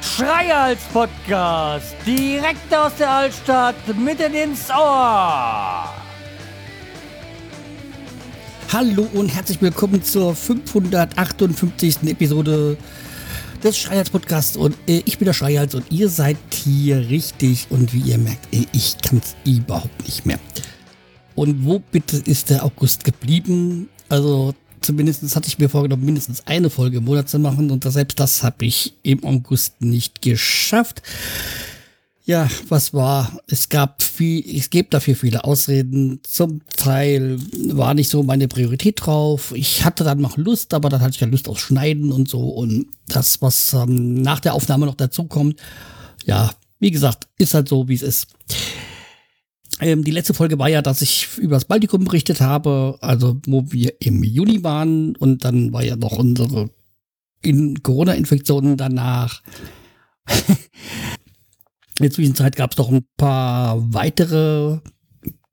Schreihals Podcast, direkt aus der Altstadt, mitten ins Ohr. Hallo und herzlich willkommen zur 558. Episode des Schreihals Podcasts und äh, ich bin der Schreihals und ihr seid hier richtig und wie ihr merkt, äh, ich kann es überhaupt nicht mehr. Und wo bitte ist der August geblieben? Also zumindest hatte ich mir vorgenommen, mindestens eine Folge im Monat zu machen und selbst das habe ich im August nicht geschafft. Ja, was war? Es gab viel, es gibt dafür viele Ausreden. Zum Teil war nicht so meine Priorität drauf. Ich hatte dann noch Lust, aber dann hatte ich ja Lust auf Schneiden und so. Und das, was ähm, nach der Aufnahme noch dazu kommt, ja, wie gesagt, ist halt so, wie es ist. Ähm, die letzte Folge war ja, dass ich über das Baltikum berichtet habe, also wo wir im Juni waren und dann war ja noch unsere in Corona-Infektionen danach. In der Zwischenzeit gab es noch ein paar weitere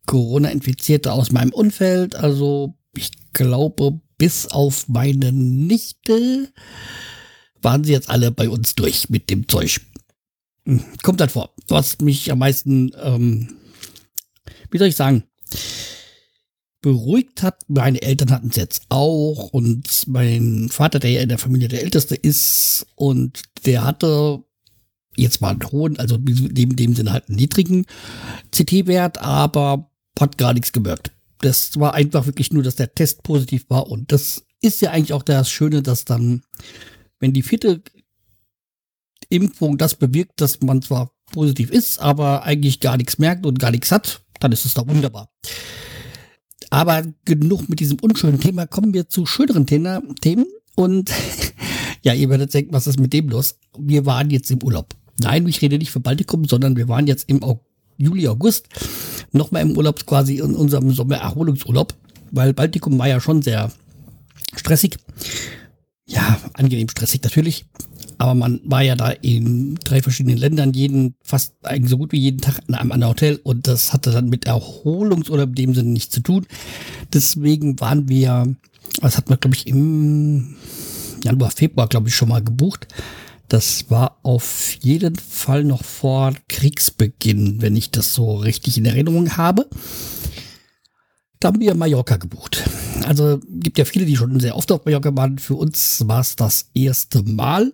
Corona-Infizierte aus meinem Umfeld. Also ich glaube, bis auf meine Nichte waren sie jetzt alle bei uns durch mit dem Zeug. Hm, kommt halt vor. Was mich am meisten, ähm, wie soll ich sagen, beruhigt hat. Meine Eltern hatten es jetzt auch und mein Vater, der ja in der Familie der Älteste ist und der hatte jetzt mal einen hohen, also in dem Sinne halt einen niedrigen CT-Wert, aber hat gar nichts gemerkt. Das war einfach wirklich nur, dass der Test positiv war und das ist ja eigentlich auch das Schöne, dass dann, wenn die vierte Impfung das bewirkt, dass man zwar positiv ist, aber eigentlich gar nichts merkt und gar nichts hat, dann ist es doch wunderbar. Aber genug mit diesem unschönen Thema, kommen wir zu schöneren Themen. Und ja, ihr werdet denken, was ist mit dem los? Wir waren jetzt im Urlaub. Nein, ich rede nicht für Baltikum, sondern wir waren jetzt im Juli, August nochmal im Urlaub quasi in unserem Sommererholungsurlaub, weil Baltikum war ja schon sehr stressig. Ja, angenehm stressig natürlich. Aber man war ja da in drei verschiedenen Ländern, jeden, fast eigentlich so gut wie jeden Tag in einem anderen Hotel und das hatte dann mit Erholungsurlaub in dem Sinne nichts zu tun. Deswegen waren wir, das hat man glaube ich im Januar, Februar glaube ich schon mal gebucht das war auf jeden Fall noch vor Kriegsbeginn, wenn ich das so richtig in Erinnerung habe. Da haben wir Mallorca gebucht. Also gibt ja viele, die schon sehr oft auf Mallorca waren. Für uns war es das erste Mal.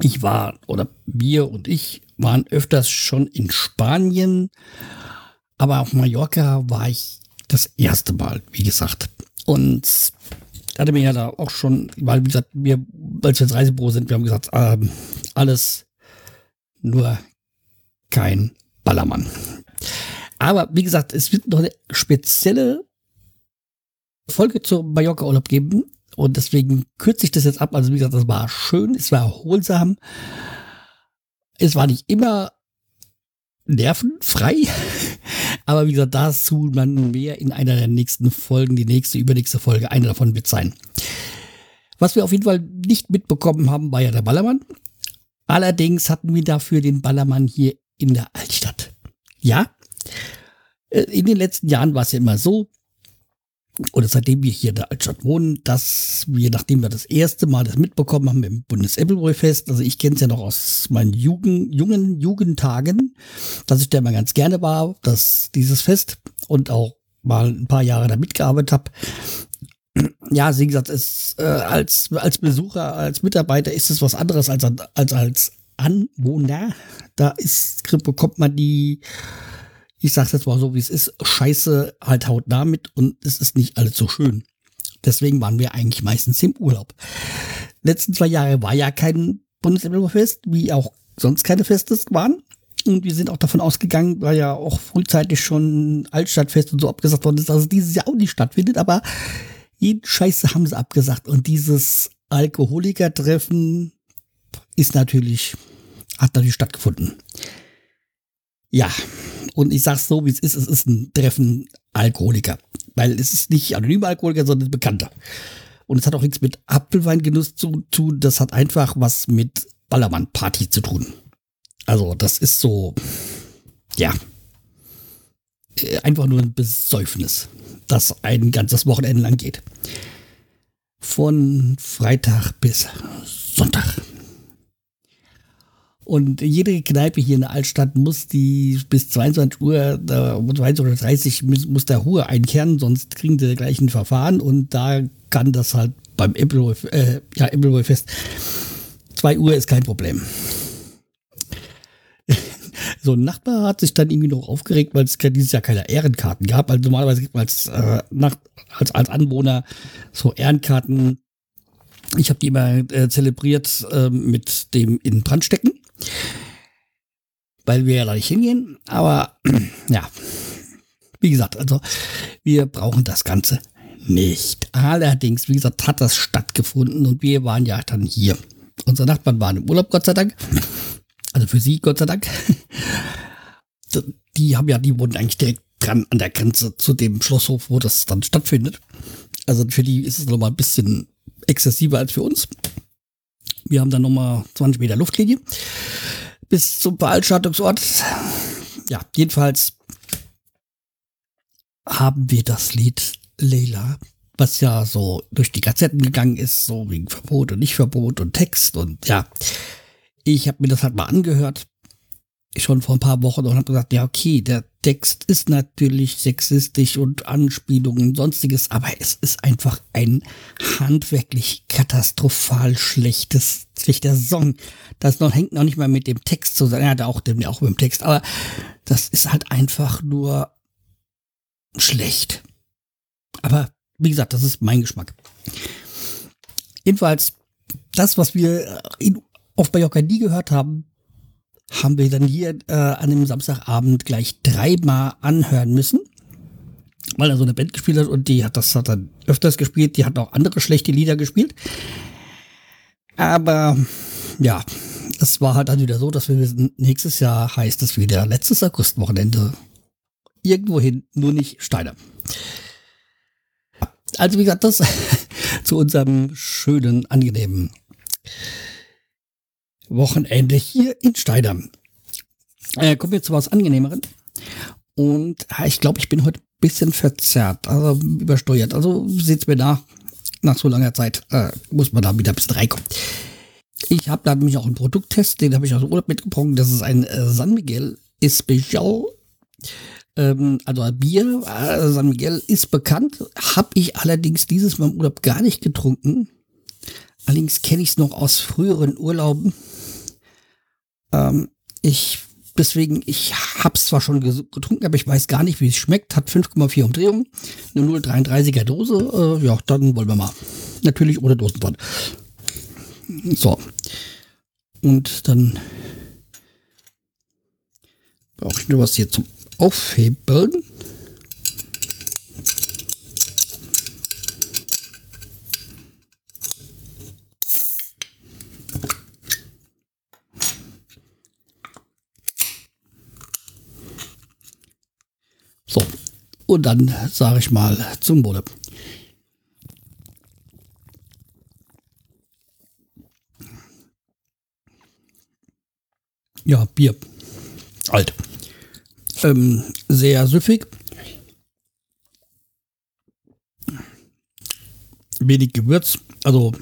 Ich war, oder wir und ich waren öfters schon in Spanien, aber auf Mallorca war ich das erste Mal, wie gesagt. Und hatte mir ja da auch schon, weil wie gesagt, wir, als wir ins Reisebüro sind, wir haben gesagt, ähm, alles nur kein Ballermann. Aber wie gesagt, es wird noch eine spezielle Folge zum Mallorca-Urlaub geben. Und deswegen kürze ich das jetzt ab. Also wie gesagt, das war schön, es war erholsam. Es war nicht immer nervenfrei. Aber wie gesagt, dazu dann mehr in einer der nächsten Folgen, die nächste, übernächste Folge, eine davon wird sein. Was wir auf jeden Fall nicht mitbekommen haben, war ja der Ballermann. Allerdings hatten wir dafür den Ballermann hier in der Altstadt. Ja, äh, in den letzten Jahren war es ja immer so, oder seitdem wir hier in der Altstadt wohnen, dass wir, nachdem wir das erste Mal das mitbekommen haben im Bundes-Appleboy-Fest, also ich kenne es ja noch aus meinen Jugend, jungen Jugendtagen, dass ich da immer ganz gerne war, dass dieses Fest und auch mal ein paar Jahre da mitgearbeitet habe. Ja, wie gesagt, es, äh, als, als Besucher, als Mitarbeiter ist es was anderes als, als als Anwohner. Da ist, bekommt man die ich sag's jetzt mal so, wie es ist, scheiße halt haut damit und es ist nicht alles so schön. Deswegen waren wir eigentlich meistens im Urlaub. Letzten zwei Jahre war ja kein Bundesemblemaffest, wie auch sonst keine Festes waren. Und wir sind auch davon ausgegangen, weil ja auch frühzeitig schon Altstadtfest und so abgesagt worden ist, dass es dieses Jahr auch nicht stattfindet. Aber jeden Scheiße haben sie abgesagt. Und dieses Alkoholikertreffen ist natürlich, hat natürlich stattgefunden. Ja, und ich sag's so, wie es ist, es ist ein Treffen Alkoholiker. Weil es ist nicht anonyme Alkoholiker, sondern bekannter. Und es hat auch nichts mit Apfelweingenuss zu tun, das hat einfach was mit Ballermann-Party zu tun. Also, das ist so, ja, äh, einfach nur ein Besäufnis. das ein ganzes Wochenende lang geht. Von Freitag bis Sonntag. Und jede Kneipe hier in der Altstadt muss die bis 22 Uhr, 22.30 Uhr muss der Ruhe einkehren, sonst kriegen sie gleich ein Verfahren und da kann das halt beim Appleboy, äh, ja, Appleboy Fest 2 Uhr ist kein Problem. so ein Nachbar hat sich dann irgendwie noch aufgeregt, weil es dieses Jahr keine Ehrenkarten gab. Also normalerweise gibt man als, äh, als, als Anwohner so Ehrenkarten. Ich habe die immer äh, zelebriert äh, mit dem in Brand stecken weil wir ja da nicht hingehen. Aber ja, wie gesagt, also wir brauchen das Ganze nicht. Allerdings, wie gesagt, hat das stattgefunden und wir waren ja dann hier. Unsere Nachbarn waren im Urlaub, Gott sei Dank. Also für sie, Gott sei Dank. Die haben ja, die wohnen eigentlich direkt dran an der Grenze zu dem Schlosshof, wo das dann stattfindet. Also für die ist es nochmal ein bisschen exzessiver als für uns. Wir haben dann nochmal 20 Meter Luftlinie bis zum Veranstaltungsort. Ja, jedenfalls haben wir das Lied Leila, was ja so durch die Gazetten gegangen ist, so wegen Verbot und Nicht-Verbot und Text und ja. Ich habe mir das halt mal angehört schon vor ein paar Wochen und habe gesagt, ja, okay, der Text ist natürlich sexistisch und Anspielungen und sonstiges, aber es ist einfach ein handwerklich katastrophal schlechtes, schlechter Song. Das noch, hängt noch nicht mal mit dem Text zusammen, ja, auch, auch mit dem Text, aber das ist halt einfach nur schlecht. Aber wie gesagt, das ist mein Geschmack. Jedenfalls, das, was wir in, auf Mallorca nie gehört haben, haben wir dann hier äh, an dem Samstagabend gleich dreimal anhören müssen, weil er so eine Band gespielt hat und die hat das hat dann öfters gespielt, die hat auch andere schlechte Lieder gespielt. Aber ja, es war halt dann wieder so, dass wir wissen, nächstes Jahr heißt es wieder letztes Augustwochenende irgendwohin, nur nicht Steiner. Also wie gesagt, das zu unserem schönen, angenehmen Wochenende hier in Steidam. Äh, kommen wir zu was Angenehmeren. Und ja, ich glaube, ich bin heute ein bisschen verzerrt, also übersteuert. Also seht's mir nach, nach so langer Zeit äh, muss man da wieder ein bisschen reinkommen. Ich habe da nämlich auch einen Produkttest, den habe ich aus dem Urlaub mitgebracht. Das ist ein äh, San Miguel Especial. Ähm, also ein Bier. Äh, San Miguel ist bekannt. Habe ich allerdings dieses Mal im Urlaub gar nicht getrunken. Allerdings kenne ich es noch aus früheren Urlauben. Ähm, ich deswegen, ich hab's zwar schon getrunken, aber ich weiß gar nicht, wie es schmeckt. Hat 5,4 Umdrehungen, eine 0,33er Dose. Äh, ja, dann wollen wir mal. Natürlich ohne Dosenpfand. So. Und dann brauche ich nur was hier zum Aufhebeln. So, und dann sage ich mal zum Wohle. Ja, Bier. Alt. Ähm, sehr süffig. Wenig Gewürz. Also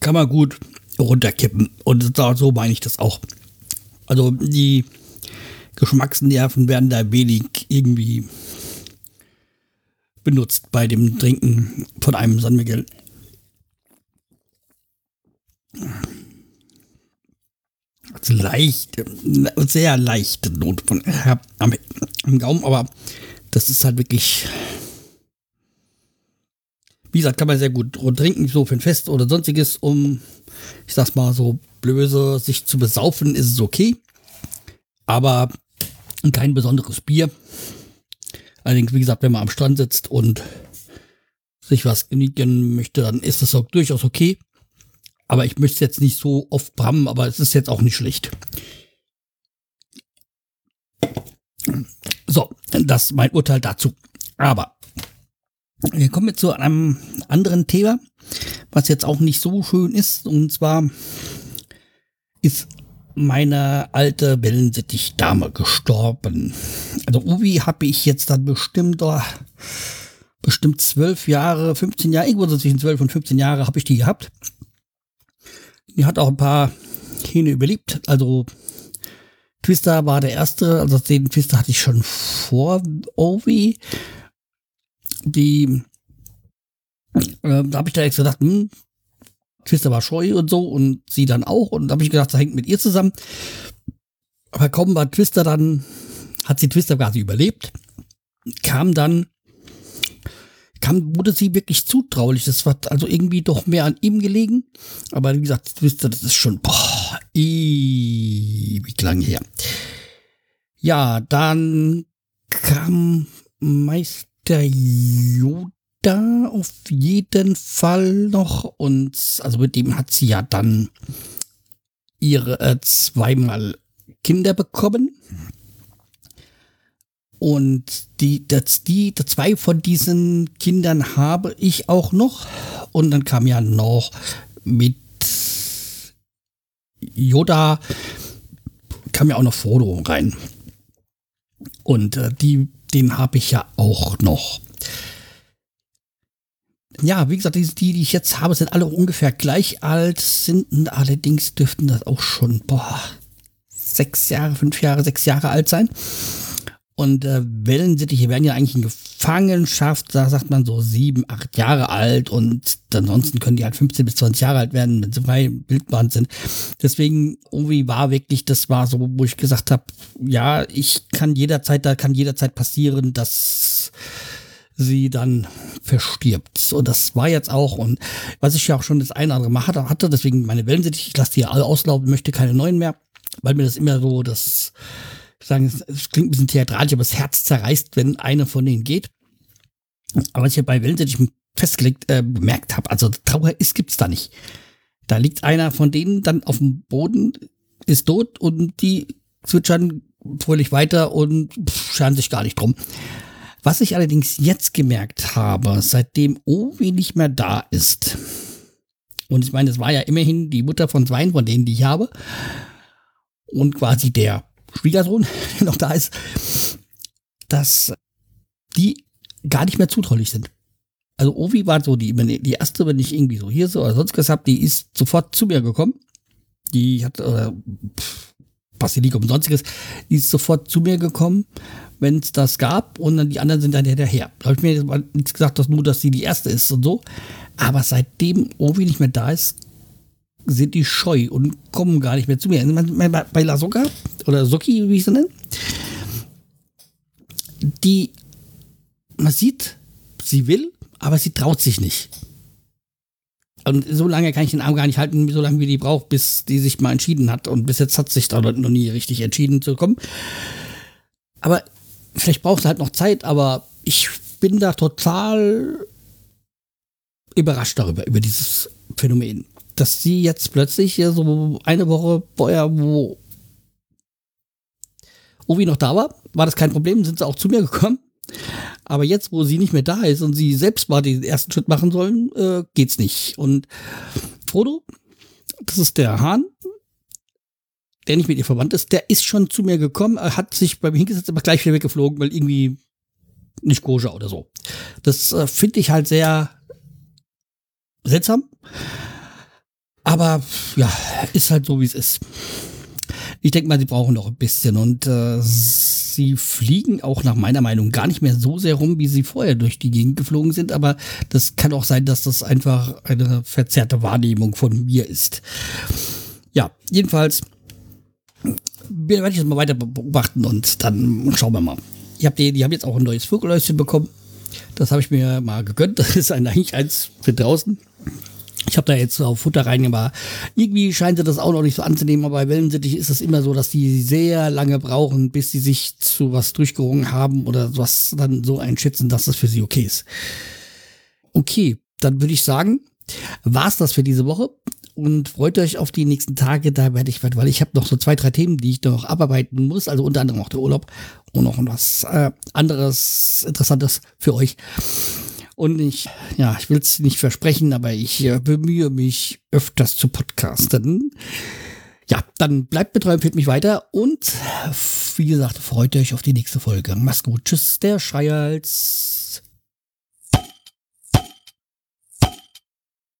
kann man gut runterkippen. Und so meine ich das auch. Also die Geschmacksnerven werden da wenig irgendwie benutzt bei dem Trinken von einem San Miguel. Also leicht, sehr leichte Note von äh, am, am Gaumen, aber das ist halt wirklich, wie gesagt, kann man sehr gut trinken, so für ein Fest oder sonstiges, um, ich sag's mal so blöse, sich zu besaufen, ist es okay. Aber kein besonderes Bier. Allerdings, wie gesagt, wenn man am Strand sitzt und sich was genießen möchte, dann ist das auch durchaus okay. Aber ich möchte es jetzt nicht so oft brammen, aber es ist jetzt auch nicht schlecht. So, das ist mein Urteil dazu. Aber wir kommen jetzt zu einem anderen Thema, was jetzt auch nicht so schön ist. Und zwar ist meine alte Wellensittich-Dame gestorben. Also Uwi habe ich jetzt dann bestimmt, oh, bestimmt zwölf Jahre, 15 Jahre, irgendwo zwischen zwölf und 15 Jahre habe ich die gehabt. Die hat auch ein paar Hähne überlebt. Also Twister war der erste, also den Twister hatte ich schon vor Ovi. Die, äh, da habe ich da extra gedacht, hm, Twister war scheu und so und sie dann auch. Und da habe ich gedacht, das hängt mit ihr zusammen. Aber kaum war Twister dann, hat sie Twister quasi überlebt, kam dann, kam, wurde sie wirklich zutraulich. Das war also irgendwie doch mehr an ihm gelegen. Aber wie gesagt, Twister, das ist schon, boah, ewig lang her. Ja, dann kam Meister Yoda da auf jeden Fall noch. Und also mit dem hat sie ja dann ihre äh, zweimal Kinder bekommen. Und die, das, die, zwei von diesen Kindern habe ich auch noch. Und dann kam ja noch mit Yoda, kam ja auch noch Frodo rein. Und äh, die, den habe ich ja auch noch ja, wie gesagt, die, die ich jetzt habe, sind alle ungefähr gleich alt, sind allerdings dürften das auch schon, boah, sechs Jahre, fünf Jahre, sechs Jahre alt sein. Und äh, Wellensittiche werden ja eigentlich in Gefangenschaft, da sagt man so sieben, acht Jahre alt und ansonsten können die halt 15 bis 20 Jahre alt werden, wenn sie frei Wildbahn sind. Deswegen irgendwie war wirklich, das war so, wo ich gesagt habe, ja, ich kann jederzeit, da kann jederzeit passieren, dass sie dann verstirbt. Und das war jetzt auch, und was ich ja auch schon das eine oder andere Mal hatte, deswegen meine Wellensittich, ich lasse die ja alle auslaufen, möchte keine neuen mehr, weil mir das immer so, das, ich sagen, es klingt ein bisschen theatralisch, aber das Herz zerreißt, wenn eine von denen geht. Aber was ich ja bei Wellensittich festgelegt, äh, bemerkt habe, also Trauer ist, gibt's da nicht. Da liegt einer von denen dann auf dem Boden, ist tot und die zwitschern fröhlich weiter und scheren sich gar nicht drum. Was ich allerdings jetzt gemerkt habe, seitdem Ovi nicht mehr da ist, und ich meine, es war ja immerhin die Mutter von zwei von denen, die ich habe, und quasi der Schwiegersohn, der noch da ist, dass die gar nicht mehr zutraulich sind. Also Ovi war so die, die erste, wenn ich irgendwie so hier so oder sonst was hab, die ist sofort zu mir gekommen. Die hat, äh, Basilikum und sonstiges, die ist sofort zu mir gekommen wenn es das gab und dann die anderen sind dann hinterher. Da habe ich mir nichts gesagt, dass nur, dass sie die erste ist und so. Aber seitdem Ovi nicht mehr da ist, sind die scheu und kommen gar nicht mehr zu mir. Bei Lasoka oder Soki, wie ich sie nenne, die, man sieht, sie will, aber sie traut sich nicht. Und so lange kann ich den Arm gar nicht halten, so lange wie die braucht, bis die sich mal entschieden hat. Und bis jetzt hat sich da noch nie richtig entschieden zu kommen. Aber vielleicht braucht es halt noch Zeit, aber ich bin da total überrascht darüber, über dieses Phänomen. Dass sie jetzt plötzlich hier so eine Woche vorher, wo Ovi noch da war, war das kein Problem, sind sie auch zu mir gekommen. Aber jetzt, wo sie nicht mehr da ist und sie selbst mal den ersten Schritt machen sollen, äh, geht's nicht. Und Frodo, das ist der Hahn, der nicht mit ihr verwandt ist, der ist schon zu mir gekommen, hat sich beim Hingesetzt aber gleich wieder weggeflogen, weil irgendwie nicht koscher oder so. Das äh, finde ich halt sehr seltsam. Aber ja, ist halt so, wie es ist. Ich denke mal, sie brauchen noch ein bisschen und äh, sie fliegen auch nach meiner Meinung gar nicht mehr so sehr rum, wie sie vorher durch die Gegend geflogen sind. Aber das kann auch sein, dass das einfach eine verzerrte Wahrnehmung von mir ist. Ja, jedenfalls werde ich das mal weiter beobachten und dann schauen wir mal. Ich hab die, die haben jetzt auch ein neues Vogelhäuschen bekommen. Das habe ich mir mal gegönnt. Das ist eigentlich eins für draußen. Ich habe da jetzt auf Futter reingemacht. Irgendwie scheint sie das auch noch nicht so anzunehmen, aber bei Wellensittich ist es immer so, dass die sehr lange brauchen, bis sie sich zu was durchgerungen haben oder was dann so einschätzen, dass das für sie okay ist. Okay, dann würde ich sagen, war's das für diese Woche und freut euch auf die nächsten Tage. Da werde ich, weil ich habe noch so zwei, drei Themen, die ich noch abarbeiten muss. Also unter anderem auch der Urlaub und noch was äh, anderes Interessantes für euch. Und ich, ja, ich will es nicht versprechen, aber ich äh, bemühe mich öfters zu podcasten. Ja, dann bleibt betreu, empfiehlt mich weiter und wie gesagt, freut euch auf die nächste Folge. Mach's gut. Tschüss, der Schreihals.